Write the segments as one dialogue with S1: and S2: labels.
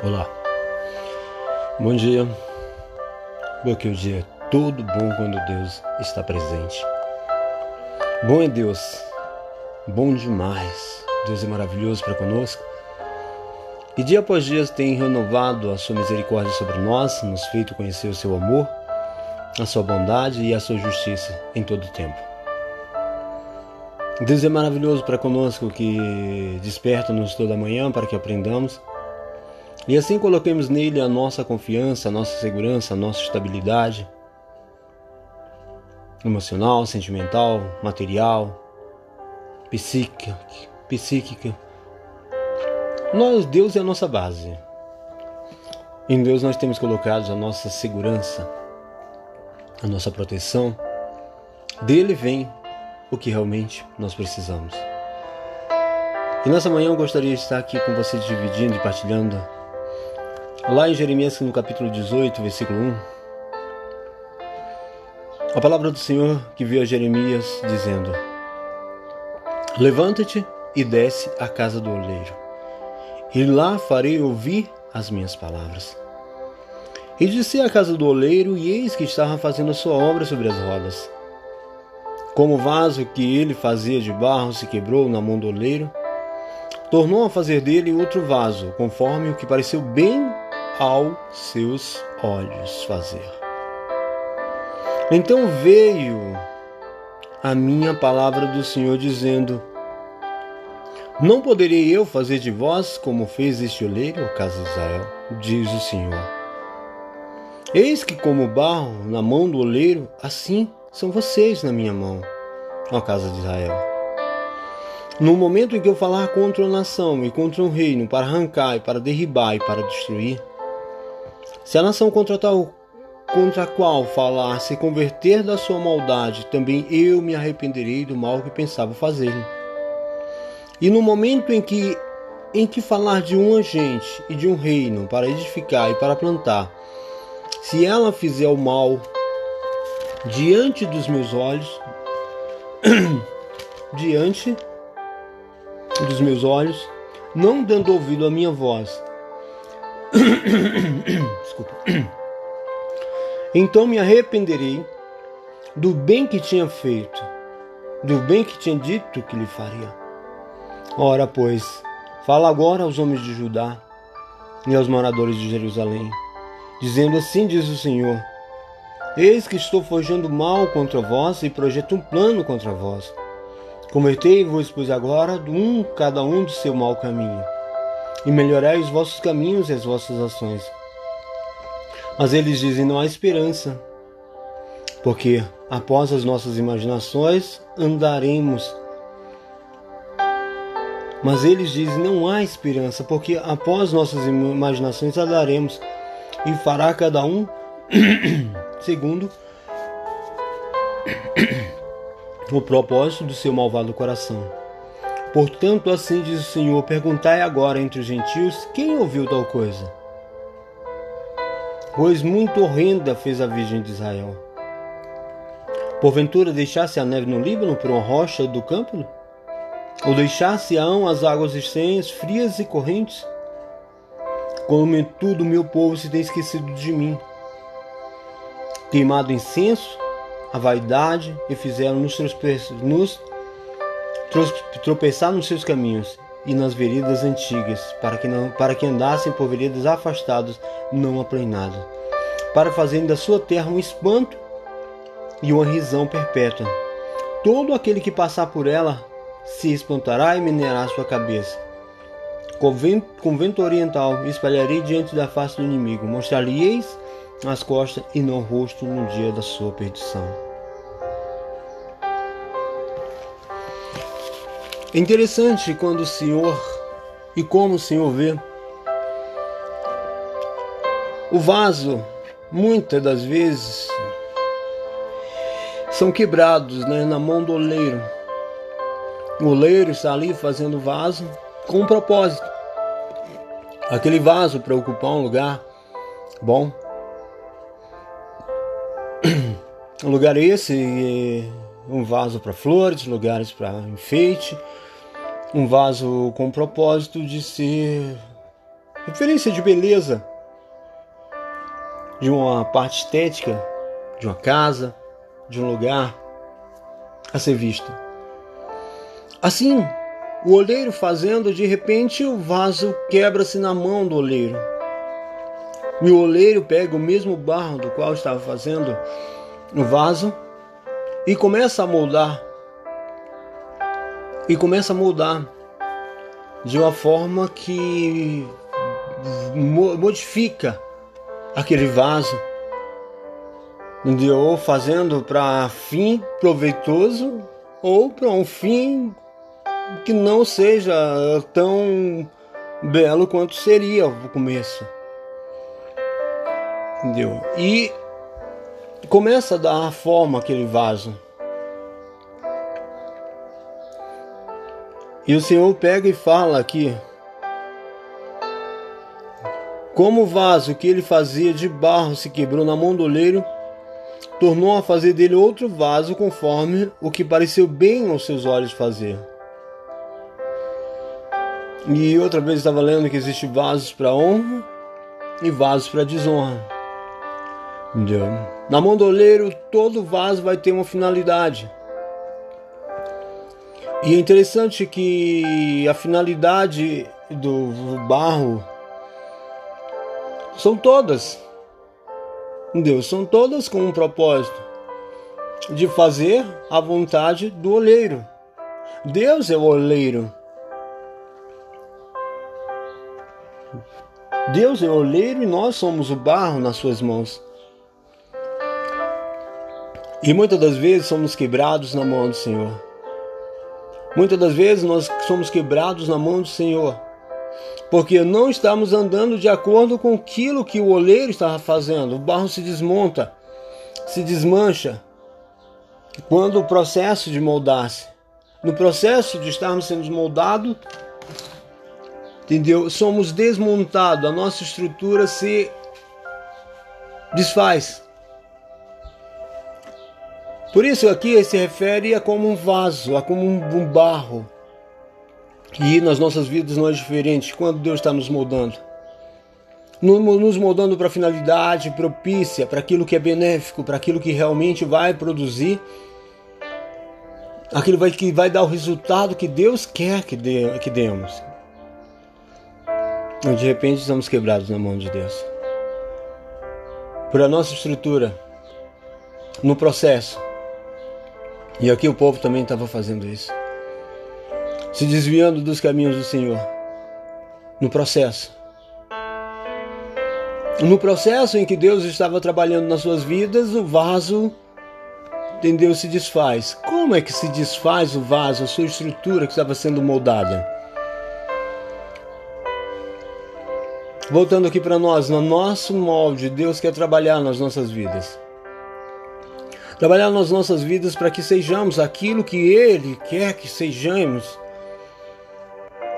S1: Olá, bom dia. Porque o dia é todo bom quando Deus está presente. Bom é Deus, bom demais. Deus é maravilhoso para conosco. E dia após dia tem renovado a sua misericórdia sobre nós, nos feito conhecer o seu amor, a sua bondade e a sua justiça em todo o tempo. Deus é maravilhoso para conosco que desperta-nos toda manhã para que aprendamos e assim coloquemos nele a nossa confiança, a nossa segurança, a nossa estabilidade emocional, sentimental, material, psíquica, psíquica. Nós, Deus é a nossa base. Em Deus nós temos colocado a nossa segurança, a nossa proteção. Dele vem o que realmente nós precisamos. E nessa manhã eu gostaria de estar aqui com vocês dividindo e partilhando Lá em Jeremias, no capítulo 18, versículo 1, a palavra do Senhor que veio a Jeremias dizendo: Levanta-te e desce à casa do oleiro, e lá farei ouvir as minhas palavras. E disse à casa do oleiro, e eis que estava fazendo a sua obra sobre as rodas. Como o vaso que ele fazia de barro se quebrou na mão do oleiro, tornou a fazer dele outro vaso, conforme o que pareceu bem aos seus olhos fazer. Então veio a minha palavra do Senhor dizendo: Não poderei eu fazer de vós como fez este oleiro, casa de Israel, diz o Senhor. Eis que, como barro na mão do oleiro, assim são vocês na minha mão, ó casa de Israel. No momento em que eu falar contra uma nação e contra um reino, para arrancar e para derribar e para destruir, se a nação contra tal contra a qual falar se converter da sua maldade, também eu me arrependerei do mal que pensava fazer. E no momento em que em que falar de um agente e de um reino para edificar e para plantar, se ela fizer o mal diante dos meus olhos, diante dos meus olhos, não dando ouvido à minha voz, Desculpa. Então me arrependerei do bem que tinha feito, do bem que tinha dito que lhe faria. Ora, pois, fala agora aos homens de Judá e aos moradores de Jerusalém, dizendo assim diz o Senhor: Eis que estou forjando mal contra vós e projeto um plano contra vós. Convertei-vos, pois agora, um cada um do seu mau caminho e melhorai os vossos caminhos e as vossas ações. Mas eles dizem: não há esperança, porque após as nossas imaginações andaremos. Mas eles dizem: não há esperança, porque após nossas imaginações andaremos, e fará cada um segundo o propósito do seu malvado coração. Portanto, assim diz o Senhor: perguntai agora entre os gentios quem ouviu tal coisa. Pois muito horrenda fez a Virgem de Israel. Porventura deixasse a neve no Líbano por uma rocha do campo? Ou deixasse-ão as águas estranhas, frias e correntes? Como tudo meu povo se tem esquecido de mim. Queimado incenso, a vaidade, e fizeram nos, nos tropeçar nos seus caminhos e nas veredas antigas, para que, não, para que andassem por veredas afastadas, não aplainadas, para fazerem da sua terra um espanto e uma risão perpétua. Todo aquele que passar por ela se espantará e minerará sua cabeça. Com vento, oriental espalharei diante da face do inimigo, mostrar-lhe-eis as costas e não o rosto no dia da sua perdição. É interessante quando o Senhor e como o Senhor vê o vaso, muitas das vezes, são quebrados né, na mão do oleiro. O oleiro está ali fazendo vaso com um propósito. Aquele vaso para ocupar um lugar bom. Um lugar esse um vaso para flores, lugares para enfeite, um vaso com o propósito de ser referência de beleza, de uma parte estética, de uma casa, de um lugar a ser visto. Assim, o oleiro fazendo, de repente o vaso quebra-se na mão do oleiro. E o oleiro pega o mesmo barro do qual estava fazendo o vaso e começa a moldar. E começa a moldar de uma forma que modifica aquele vaso, ou fazendo para fim proveitoso ou para um fim que não seja tão belo quanto seria o começo. Entendeu? E começa a dar forma aquele vaso. E o Senhor pega e fala aqui: Como o vaso que ele fazia de barro se quebrou na mão do oleiro, tornou a fazer dele outro vaso conforme o que pareceu bem aos seus olhos fazer. E outra vez estava lendo que existe vasos para honra e vasos para desonra. Entendeu? Na mão do oleiro, todo vaso vai ter uma finalidade. E é interessante que a finalidade do barro são todas. Deus são todas com um propósito de fazer a vontade do oleiro. Deus é o oleiro. Deus é o oleiro e nós somos o barro nas suas mãos. E muitas das vezes somos quebrados na mão do Senhor. Muitas das vezes nós somos quebrados na mão do Senhor, porque não estamos andando de acordo com aquilo que o oleiro estava fazendo. O barro se desmonta, se desmancha. Quando o processo de moldar-se, no processo de estarmos sendo moldados, entendeu? Somos desmontados, a nossa estrutura se desfaz. Por isso aqui se refere a como um vaso, a como um barro. E nas nossas vidas não é diferente quando Deus está nos moldando. Nos moldando para a finalidade propícia, para aquilo que é benéfico, para aquilo que realmente vai produzir, aquilo que vai dar o resultado que Deus quer que, dê, que demos. De repente estamos quebrados na mão de Deus. Por a nossa estrutura, no processo, e aqui o povo também estava fazendo isso. Se desviando dos caminhos do Senhor. No processo. No processo em que Deus estava trabalhando nas suas vidas, o vaso, entendeu, se desfaz. Como é que se desfaz o vaso, a sua estrutura que estava sendo moldada? Voltando aqui para nós, no nosso molde, Deus quer trabalhar nas nossas vidas trabalhar nas nossas vidas para que sejamos aquilo que Ele quer que sejamos,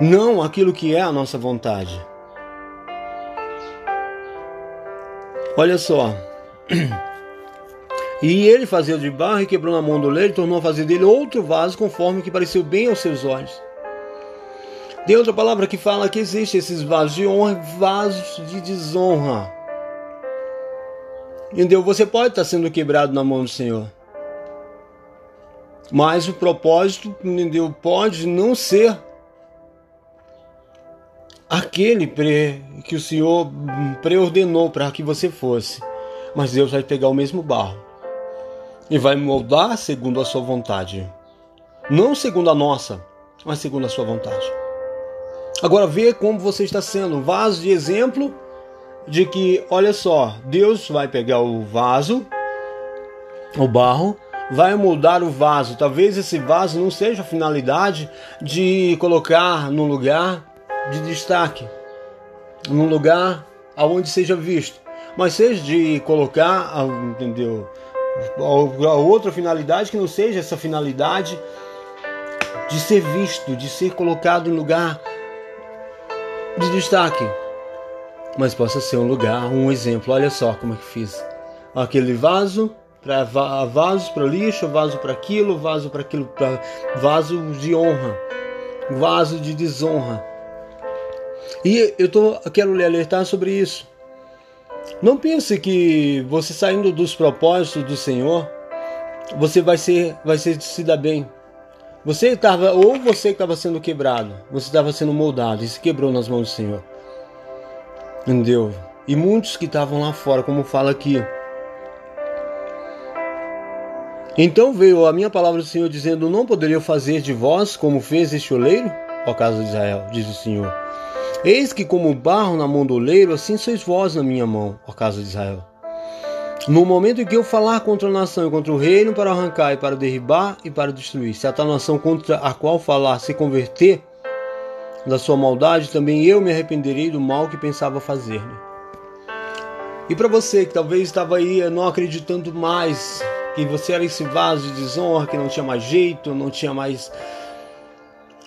S1: não aquilo que é a nossa vontade. Olha só. E ele fazia de barro e quebrou na mão do leiro e tornou a fazer dele outro vaso conforme que pareceu bem aos seus olhos. Tem outra palavra que fala que existe esses vasos de honra e vasos de desonra. Entendeu? Você pode estar sendo quebrado na mão do Senhor. Mas o propósito, entendeu? Pode não ser aquele que o Senhor preordenou para que você fosse. Mas Deus vai pegar o mesmo barro e vai moldar segundo a sua vontade. Não segundo a nossa, mas segundo a sua vontade. Agora vê como você está sendo um vaso de exemplo de que, olha só, Deus vai pegar o vaso, o barro, vai moldar o vaso. Talvez esse vaso não seja a finalidade de colocar num lugar de destaque, num lugar aonde seja visto, mas seja de colocar, entendeu? A outra finalidade que não seja essa finalidade de ser visto, de ser colocado em lugar de destaque mas possa ser um lugar, um exemplo. Olha só como é que fiz. Aquele vaso para vaso para lixo, vaso para aquilo, vaso para aquilo, pra, vaso de honra, vaso de desonra. E eu, tô, quero lhe alertar sobre isso. Não pense que você saindo dos propósitos do Senhor, você vai ser, vai ser se dar bem. Você estava, ou você estava sendo quebrado, você estava sendo moldado e se quebrou nas mãos do Senhor. Entendeu? E muitos que estavam lá fora, como fala aqui. Então veio a minha palavra do Senhor dizendo: Não poderia fazer de vós como fez este oleiro, ó casa de Israel, diz o Senhor. Eis que, como barro na mão do oleiro, assim sois vós na minha mão, ó casa de Israel. No momento em que eu falar contra a nação e contra o reino para arrancar e para derribar e para destruir, se a tal nação contra a qual falar se converter da sua maldade, também eu me arrependerei do mal que pensava fazer-lhe. E para você que talvez estava aí não acreditando mais, que você era esse vaso de desonra, que não tinha mais jeito, não tinha mais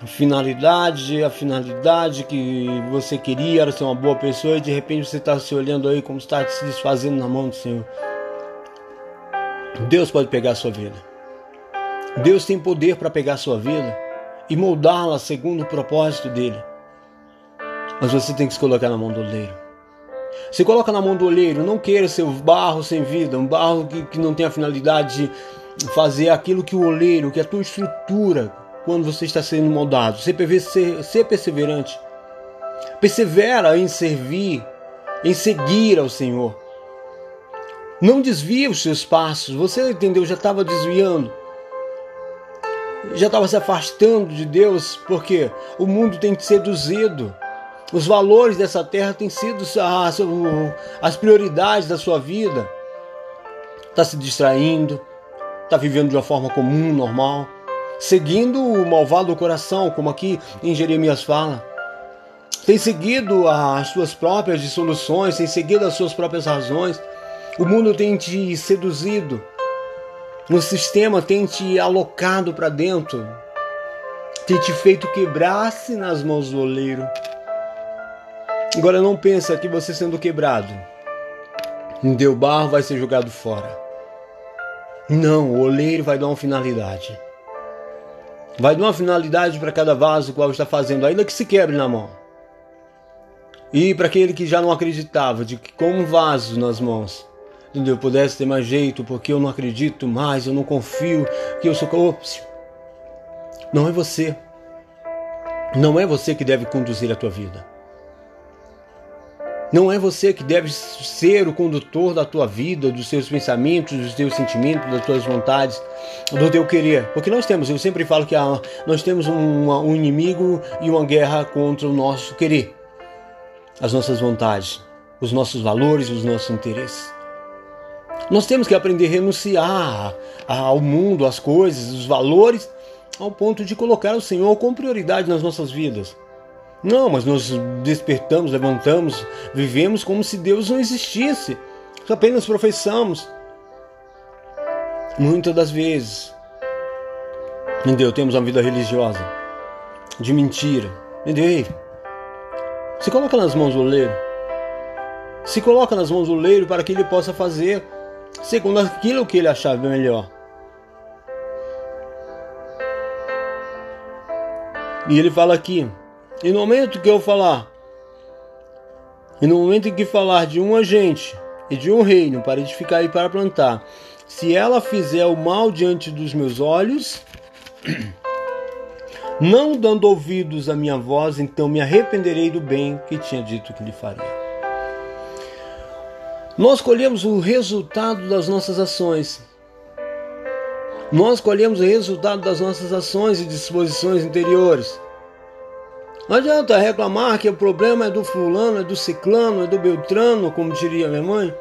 S1: finalidade, a finalidade que você queria era ser uma boa pessoa e de repente você está se olhando aí como está se desfazendo na mão do Senhor. Deus pode pegar a sua vida. Deus tem poder para pegar a sua vida e moldá-la segundo o propósito dele. Mas você tem que se colocar na mão do oleiro. Se coloca na mão do oleiro, não queira ser um barro sem vida, um barro que, que não tem a finalidade de fazer aquilo que o oleiro, que a tua estrutura, quando você está sendo moldado. Ser, ser perseverante. Persevera em servir, em seguir ao Senhor. Não desvia os seus passos. Você entendeu? Já estava desviando. Já estava se afastando de Deus, porque o mundo tem te seduzido. Os valores dessa terra têm sido as, as prioridades da sua vida. Está se distraindo, está vivendo de uma forma comum, normal seguindo o malvado coração, como aqui em Jeremias fala. Tem seguido as suas próprias dissoluções, tem seguido as suas próprias razões. O mundo tem te seduzido. O sistema tem te alocado para dentro. Tem te feito quebrar-se nas mãos do oleiro. Agora não pensa que você sendo quebrado, em deu barro vai ser jogado fora. Não, o oleiro vai dar uma finalidade. Vai dar uma finalidade para cada vaso qual está fazendo, ainda que se quebre na mão. E para aquele que já não acreditava, de que como um vaso nas mãos, entendeu? Pudesse ter mais jeito, porque eu não acredito mais, eu não confio, que eu sou. Ops. Não é você. Não é você que deve conduzir a tua vida. Não é você que deve ser o condutor da tua vida, dos seus pensamentos, dos teus sentimentos, das tuas vontades, do teu querer. Porque nós temos, eu sempre falo que nós temos um, um inimigo e uma guerra contra o nosso querer, as nossas vontades, os nossos valores, os nossos interesses. Nós temos que aprender a renunciar ao mundo, às coisas, os valores, ao ponto de colocar o Senhor como prioridade nas nossas vidas. Não, mas nós despertamos, levantamos, vivemos como se Deus não existisse. Apenas professamos. Muitas das vezes, entendeu? Temos uma vida religiosa de mentira. Entendeu? Se coloca nas mãos do oleiro. Se coloca nas mãos do oleiro para que ele possa fazer segundo aquilo que ele achar melhor. E ele fala aqui, e no momento que eu falar, e no momento em que falar de um agente e de um reino para edificar e para plantar, se ela fizer o mal diante dos meus olhos, não dando ouvidos à minha voz, então me arrependerei do bem que tinha dito que lhe faria. Nós colhemos o resultado das nossas ações. Nós colhemos o resultado das nossas ações e disposições interiores. Não adianta reclamar que o problema é do fulano, é do ciclano, é do beltrano, como diria minha mãe.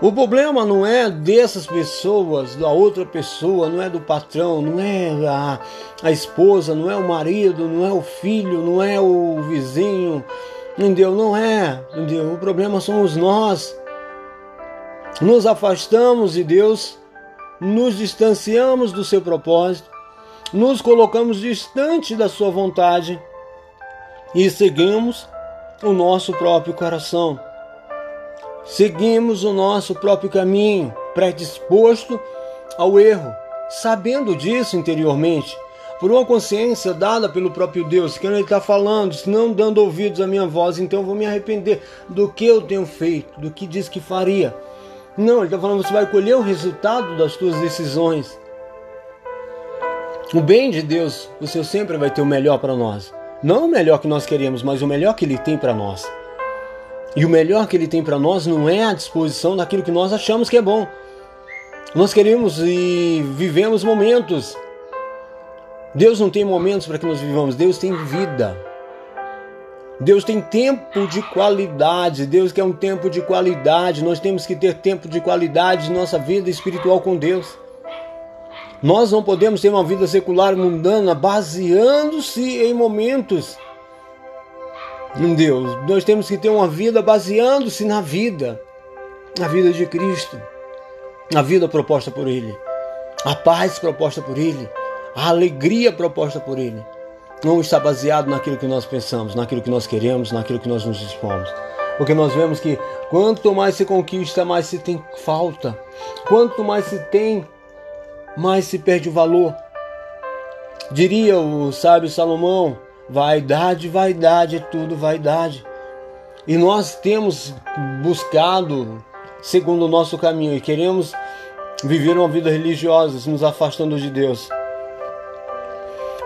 S1: O problema não é dessas pessoas, da outra pessoa, não é do patrão, não é a, a esposa, não é o marido, não é o filho, não é o vizinho, entendeu? Não é? O problema somos nós. Nos afastamos de Deus, nos distanciamos do seu propósito, nos colocamos distante da sua vontade e seguimos o nosso próprio coração. Seguimos o nosso próprio caminho, predisposto ao erro, sabendo disso interiormente, por uma consciência dada pelo próprio Deus, que Ele está falando, se não dando ouvidos à minha voz, então eu vou me arrepender do que eu tenho feito, do que diz que faria. Não, Ele está falando, você vai colher o resultado das suas decisões. O bem de Deus, o Senhor sempre vai ter o melhor para nós. Não o melhor que nós queremos, mas o melhor que Ele tem para nós. E o melhor que Ele tem para nós não é a disposição daquilo que nós achamos que é bom. Nós queremos e vivemos momentos. Deus não tem momentos para que nós vivamos, Deus tem vida. Deus tem tempo de qualidade, Deus quer um tempo de qualidade. Nós temos que ter tempo de qualidade em nossa vida espiritual com Deus. Nós não podemos ter uma vida secular mundana baseando-se em momentos em Deus. Nós temos que ter uma vida baseando-se na vida, na vida de Cristo, na vida proposta por Ele, a paz proposta por Ele, a alegria proposta por Ele. Não está baseado naquilo que nós pensamos, naquilo que nós queremos, naquilo que nós nos dispomos. Porque nós vemos que quanto mais se conquista, mais se tem falta. Quanto mais se tem, mais se perde o valor. Diria o sábio Salomão: vaidade, vaidade, é tudo vaidade. E nós temos buscado segundo o nosso caminho e queremos viver uma vida religiosa, nos afastando de Deus.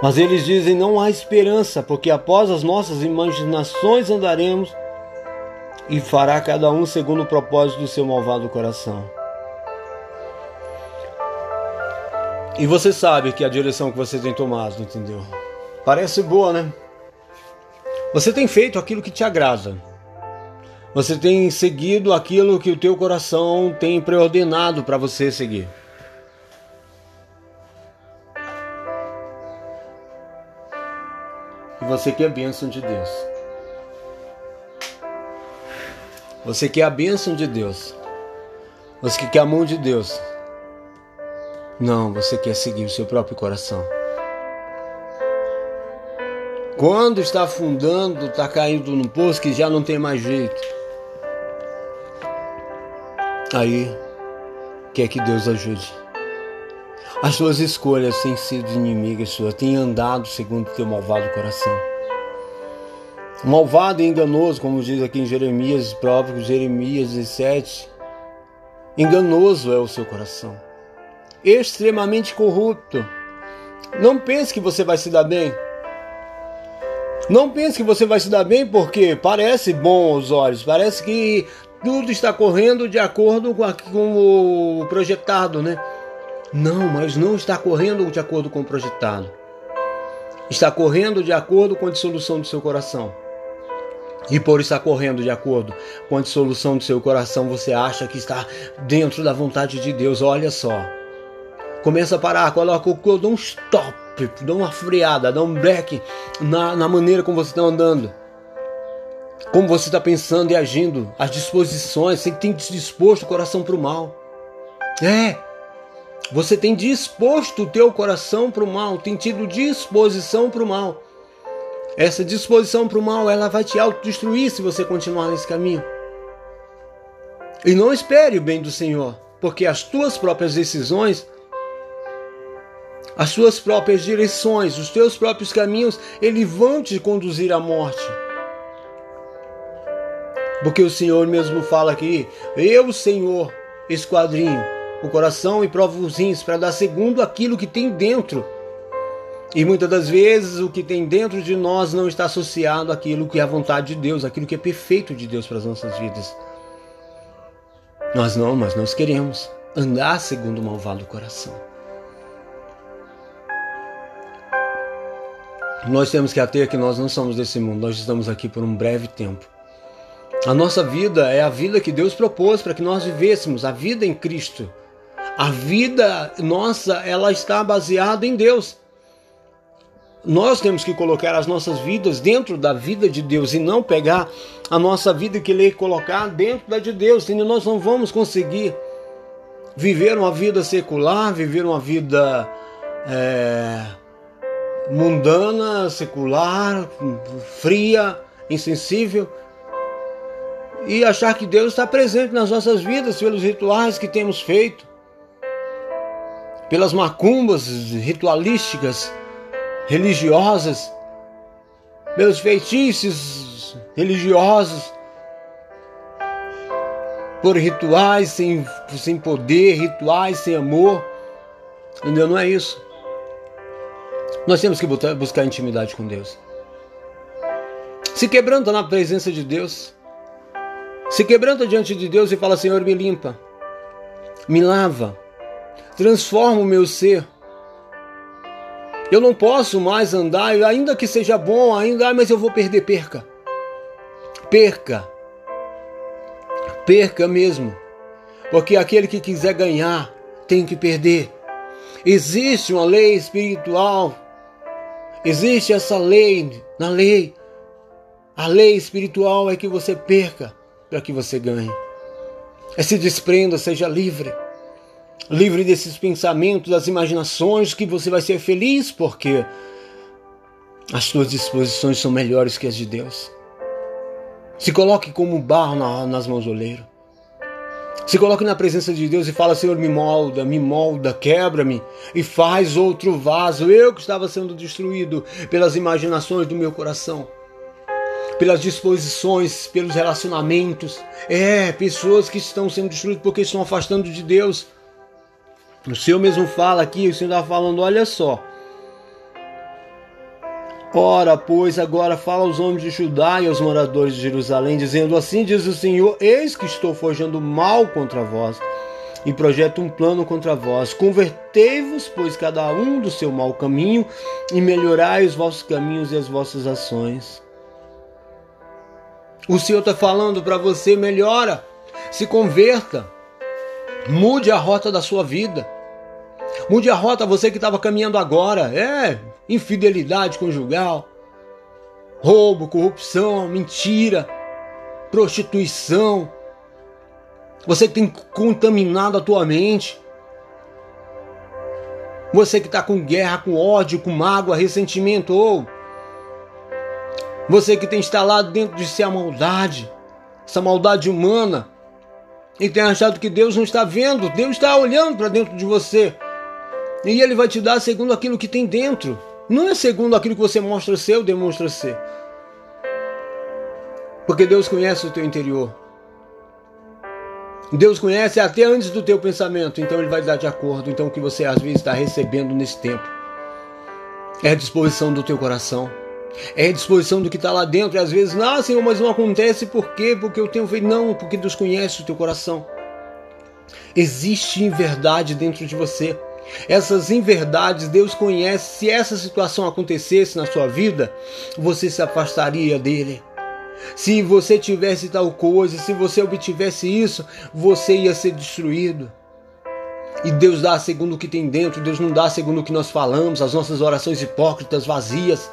S1: Mas eles dizem: não há esperança, porque após as nossas imaginações andaremos e fará cada um segundo o propósito do seu malvado coração. E você sabe que a direção que você tem tomado, entendeu? Parece boa, né? Você tem feito aquilo que te agrada. Você tem seguido aquilo que o teu coração tem preordenado para você seguir. Você quer a bênção de Deus. Você quer a bênção de Deus. Você quer a mão de Deus. Não, você quer seguir o seu próprio coração. Quando está afundando, está caindo no poço que já não tem mais jeito. Aí quer que Deus ajude. As suas escolhas têm sido inimigas suas, têm andado segundo o teu malvado coração. Malvado e enganoso, como diz aqui em Jeremias, próprio Jeremias 17, enganoso é o seu coração extremamente corrupto. Não pense que você vai se dar bem. Não pense que você vai se dar bem porque parece bom aos olhos, parece que tudo está correndo de acordo com, o projetado, né? Não, mas não está correndo de acordo com o projetado. Está correndo de acordo com a dissolução do seu coração. E por estar correndo de acordo com a dissolução do seu coração, você acha que está dentro da vontade de Deus. Olha só. Começa a parar, coloca o dá um stop, dá uma freada, dá um break na, na maneira como você está andando. Como você está pensando e agindo, as disposições, você tem disposto o coração para o mal. É, você tem disposto o teu coração para o mal, tem tido disposição para o mal. Essa disposição para o mal, ela vai te autodestruir se você continuar nesse caminho. E não espere o bem do Senhor, porque as tuas próprias decisões as suas próprias direções, os teus próprios caminhos, eles vão te conduzir à morte. Porque o Senhor mesmo fala aqui: Eu, Senhor, esquadrinho o coração e provo os rins para dar segundo aquilo que tem dentro. E muitas das vezes o que tem dentro de nós não está associado àquilo que é a vontade de Deus, aquilo que é perfeito de Deus para as nossas vidas. Nós não, mas nós queremos andar segundo o malvado coração. Nós temos que ater que nós não somos desse mundo, nós estamos aqui por um breve tempo. A nossa vida é a vida que Deus propôs para que nós vivêssemos, a vida em Cristo. A vida nossa, ela está baseada em Deus. Nós temos que colocar as nossas vidas dentro da vida de Deus e não pegar a nossa vida e querer colocar dentro da de Deus, senão nós não vamos conseguir viver uma vida secular, viver uma vida é, mundana, secular, fria, insensível e achar que Deus está presente nas nossas vidas pelos rituais que temos feito, pelas macumbas ritualísticas religiosas, pelos feitiços religiosos, por rituais sem, sem poder, rituais sem amor. Entendeu? Não é isso. Nós temos que buscar intimidade com Deus. Se quebranta na presença de Deus. Se quebranta diante de Deus e fala: Senhor, me limpa, me lava, transforma o meu ser. Eu não posso mais andar, ainda que seja bom, ainda, mas eu vou perder, perca. Perca. Perca mesmo. Porque aquele que quiser ganhar tem que perder. Existe uma lei espiritual. Existe essa lei na lei. A lei espiritual é que você perca para que você ganhe. É se desprenda, seja livre. Livre desses pensamentos, das imaginações, que você vai ser feliz porque as suas disposições são melhores que as de Deus. Se coloque como barro nas mãos do oleiro. Se coloque na presença de Deus e fala: Senhor, me molda, me molda, quebra-me e faz outro vaso. Eu que estava sendo destruído pelas imaginações do meu coração, pelas disposições, pelos relacionamentos. É, pessoas que estão sendo destruídas porque estão afastando de Deus. O Senhor mesmo fala aqui, o Senhor está falando: olha só. Ora, pois, agora fala aos homens de Judá e aos moradores de Jerusalém, dizendo: Assim diz o Senhor: Eis que estou forjando mal contra vós e projeto um plano contra vós. Convertei-vos, pois, cada um do seu mau caminho e melhorai os vossos caminhos e as vossas ações. O Senhor está falando para você: melhora, se converta. Mude a rota da sua vida. Mude a rota você que estava caminhando agora. É, infidelidade conjugal, roubo, corrupção, mentira, prostituição. Você que tem contaminado a tua mente. Você que está com guerra, com ódio, com mágoa, ressentimento, ou você que tem instalado dentro de si a maldade, essa maldade humana, e tem achado que Deus não está vendo, Deus está olhando para dentro de você. E Ele vai te dar segundo aquilo que tem dentro. Não é segundo aquilo que você mostra ser ou demonstra ser. Porque Deus conhece o teu interior. Deus conhece até antes do teu pensamento, então Ele vai dar de acordo. Então o que você às vezes está recebendo nesse tempo é a disposição do teu coração. É disposição do que está lá dentro. E às vezes, não, Senhor, mas não acontece por quê? Porque eu tenho feito. Não, porque Deus conhece o teu coração. Existe verdade dentro de você. Essas inverdades Deus conhece. Se essa situação acontecesse na sua vida, você se afastaria dele. Se você tivesse tal coisa, se você obtivesse isso, você ia ser destruído. E Deus dá segundo o que tem dentro, Deus não dá segundo o que nós falamos, as nossas orações hipócritas, vazias.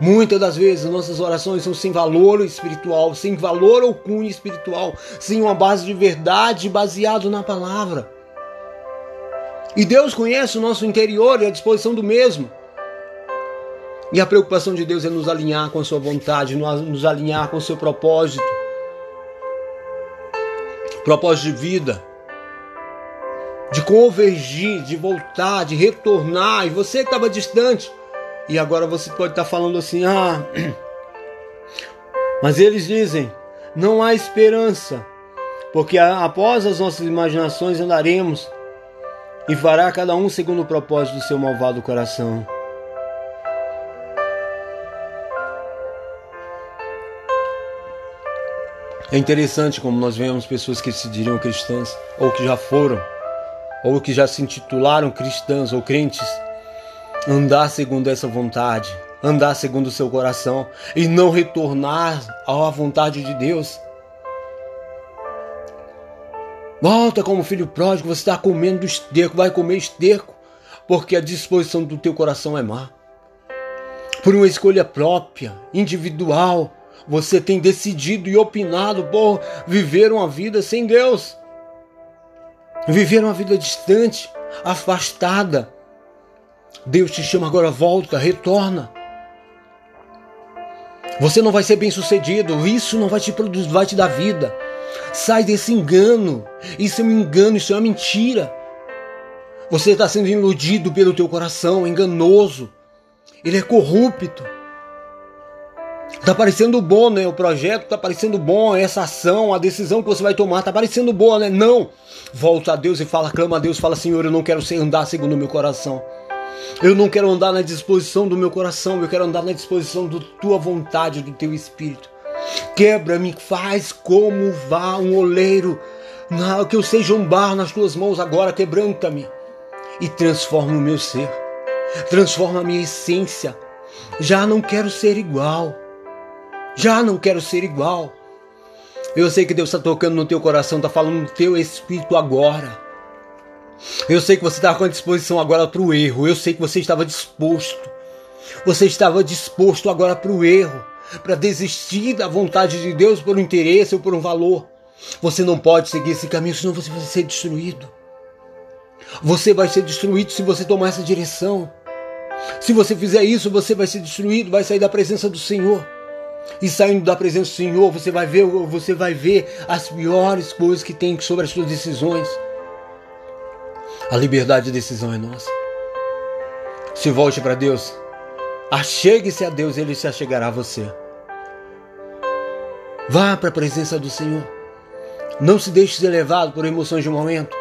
S1: Muitas das vezes nossas orações são sem valor espiritual, sem valor ou cunho espiritual, sem uma base de verdade baseado na palavra. E Deus conhece o nosso interior e a disposição do mesmo. E a preocupação de Deus é nos alinhar com a sua vontade, nos alinhar com o seu propósito. Propósito de vida. De convergir, de voltar, de retornar. E você que estava distante, e agora você pode estar falando assim: ah, mas eles dizem, não há esperança, porque após as nossas imaginações andaremos e fará cada um segundo o propósito do seu malvado coração. É interessante como nós vemos pessoas que se diriam cristãs, ou que já foram, ou que já se intitularam cristãs ou crentes, andar segundo essa vontade, andar segundo o seu coração e não retornar à vontade de Deus. Volta como filho pródigo, você está comendo esterco, vai comer esterco, porque a disposição do teu coração é má. Por uma escolha própria, individual, você tem decidido e opinado por viver uma vida sem Deus. Viver uma vida distante, afastada, Deus te chama agora, volta, retorna. Você não vai ser bem sucedido, isso não vai te produzir, vai te dar vida. Sai desse engano. Isso é um engano, isso é uma mentira. Você está sendo iludido pelo teu coração, enganoso. ele é corrupto. Tá parecendo bom, né? O projeto tá parecendo bom, essa ação, a decisão que você vai tomar tá parecendo boa, né? Não. Volta a Deus e fala, clama a Deus, fala, Senhor, eu não quero andar segundo o meu coração. Eu não quero andar na disposição do meu coração, eu quero andar na disposição da tua vontade, do teu espírito. Quebra-me, faz como vá um oleiro, que eu seja um barro nas tuas mãos agora, quebranta-me e transforma o meu ser, transforma a minha essência. Já não quero ser igual, já não quero ser igual. Eu sei que Deus está tocando no teu coração, está falando no teu espírito agora. Eu sei que você estava com a disposição agora para o erro. Eu sei que você estava disposto. Você estava disposto agora para o erro, para desistir da vontade de Deus por um interesse ou por um valor. Você não pode seguir esse caminho, senão você vai ser destruído. Você vai ser destruído se você tomar essa direção. Se você fizer isso, você vai ser destruído, vai sair da presença do Senhor. E saindo da presença do Senhor, você vai ver, você vai ver as piores coisas que tem sobre as suas decisões. A liberdade de decisão é nossa. Se volte para Deus. Achegue-se a Deus, Ele se achegará a você. Vá para a presença do Senhor. Não se deixe ser levado por emoções de um momento.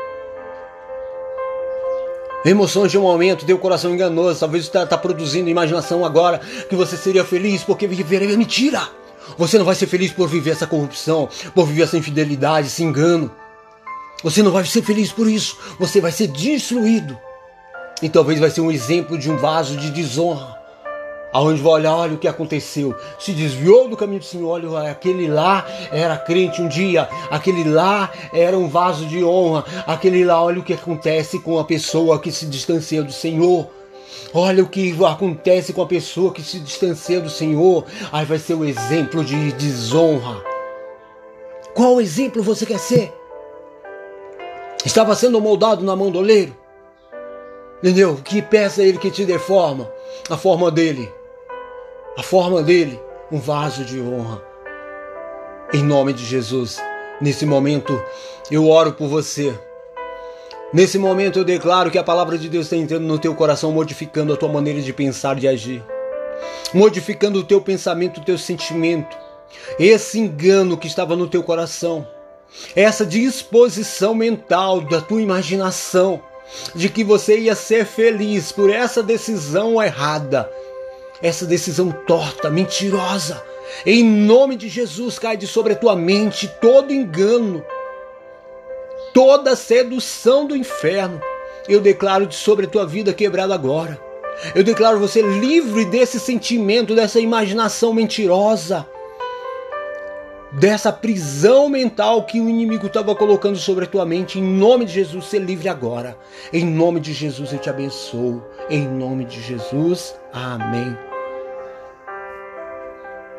S1: Emoções de um momento, teu coração enganoso. Talvez está tá produzindo imaginação agora que você seria feliz porque viver é mentira. Você não vai ser feliz por viver essa corrupção, por viver essa infidelidade, esse engano. Você não vai ser feliz por isso. Você vai ser destruído. E talvez vai ser um exemplo de um vaso de desonra. Aonde vai olhar, olha o que aconteceu. Se desviou do caminho do Senhor, olha, aquele lá era crente um dia, aquele lá era um vaso de honra, aquele lá, olha o que acontece com a pessoa que se distancia do Senhor. Olha o que acontece com a pessoa que se distancia do Senhor. Aí vai ser o exemplo de desonra. Qual exemplo você quer ser? Estava sendo moldado na mão do oleiro. Entendeu? Que peça ele que te deforma? A forma dele. A forma dele. Um vaso de honra. Em nome de Jesus. Nesse momento, eu oro por você. Nesse momento, eu declaro que a palavra de Deus está entrando no teu coração, modificando a tua maneira de pensar, de agir. Modificando o teu pensamento, o teu sentimento. Esse engano que estava no teu coração essa disposição mental da tua imaginação de que você ia ser feliz por essa decisão errada, essa decisão torta, mentirosa. Em nome de Jesus, cai de sobre a tua mente todo engano, toda sedução do inferno. Eu declaro de sobre a tua vida quebrada agora. Eu declaro você livre desse sentimento, dessa imaginação mentirosa dessa prisão mental que o inimigo estava colocando sobre a tua mente. Em nome de Jesus, ser livre agora. Em nome de Jesus, eu te abençoo. Em nome de Jesus, amém.